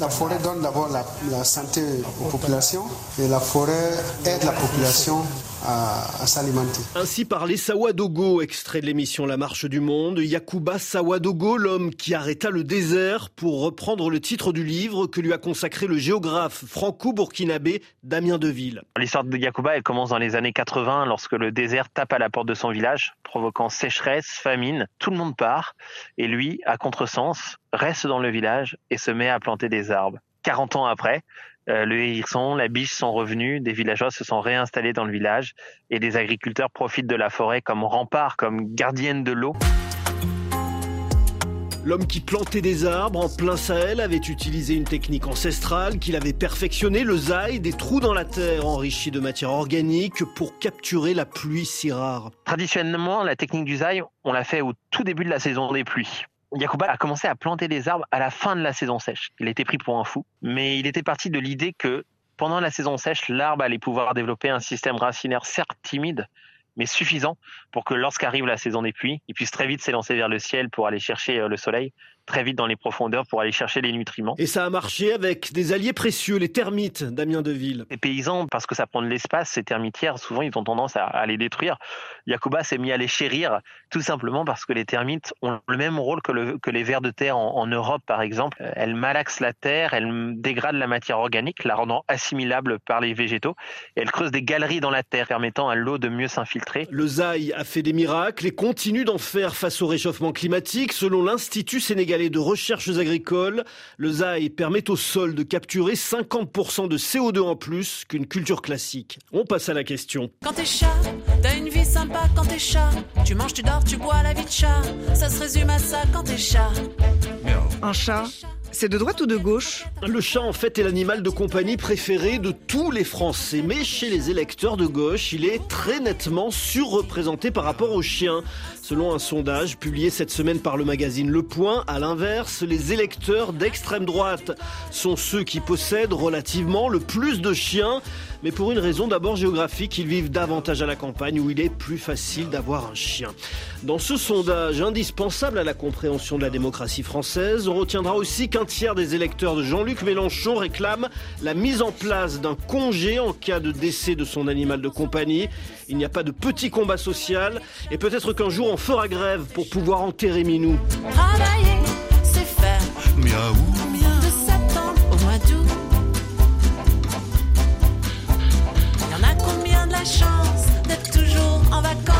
La forêt donne d'abord la, santé aux populations et la forêt aide la population à, à s'alimenter. Ainsi parlait Sawadogo, extrait de l'émission La Marche du Monde. Yakuba Sawadogo, l'homme qui arrêta le désert pour reprendre le titre du livre que lui a consacré le géographe franco-burkinabé Damien Deville. L'histoire de Yakuba, elle commence dans les années 80 lorsque le désert tape à la porte de son village, provoquant sécheresse, famine. Tout le monde part et lui, à contresens, reste dans le village et se met à planter des arbres. 40 ans après, euh, le hérisson, la biche sont revenus, des villageois se sont réinstallés dans le village et des agriculteurs profitent de la forêt comme rempart, comme gardienne de l'eau. L'homme qui plantait des arbres en plein Sahel avait utilisé une technique ancestrale qu'il avait perfectionnée, le zaï, des trous dans la terre enrichis de matière organique pour capturer la pluie si rare. Traditionnellement, la technique du zaï, on l'a fait au tout début de la saison des pluies. Yakuba a commencé à planter des arbres à la fin de la saison sèche. Il était pris pour un fou, mais il était parti de l'idée que pendant la saison sèche, l'arbre allait pouvoir développer un système racinaire certes timide, mais suffisant pour que lorsqu'arrive la saison des pluies, il puisse très vite s'élancer vers le ciel pour aller chercher le soleil, très vite dans les profondeurs pour aller chercher les nutriments. Et ça a marché avec des alliés précieux, les termites, Damien Deville. Les paysans, parce que ça prend de l'espace, ces termitières, souvent ils ont tendance à, à les détruire. Yakuba s'est mis à les chérir, tout simplement parce que les termites ont le même rôle que, le, que les vers de terre en, en, Europe, par exemple. Elles malaxent la terre, elles dégradent la matière organique, la rendant assimilable par les végétaux, et elles creusent des galeries dans la terre, permettant à l'eau de mieux s'infiltrer. Le Zaï a fait des miracles et continue d'en faire face au réchauffement climatique. Selon l'Institut sénégalais de recherches agricoles, le zaï permet au sol de capturer 50% de CO2 en plus qu'une culture classique. On passe à la question. Quand t'es chat, t'as une vie sympa quand t'es chat. Tu manges, tu dors, tu bois la vie de chat. Ça se résume à ça quand t'es chat. Un chat c'est de droite ou de gauche Le chat, en fait, est l'animal de compagnie préféré de tous les Français. Mais chez les électeurs de gauche, il est très nettement surreprésenté par rapport au chien. Selon un sondage publié cette semaine par le magazine Le Point, à l'inverse, les électeurs d'extrême droite sont ceux qui possèdent relativement le plus de chiens. Mais pour une raison d'abord géographique, ils vivent davantage à la campagne où il est plus facile d'avoir un chien. Dans ce sondage indispensable à la compréhension de la démocratie française, on retiendra aussi qu'un tiers des électeurs de Jean-Luc Mélenchon réclament la mise en place d'un congé en cas de décès de son animal de compagnie. Il n'y a pas de petit combat social et peut-être qu'un jour on fera grève pour pouvoir enterrer Minou. Travailler, c'est faire. Miaou. A combien de la chance d'être toujours en vacances?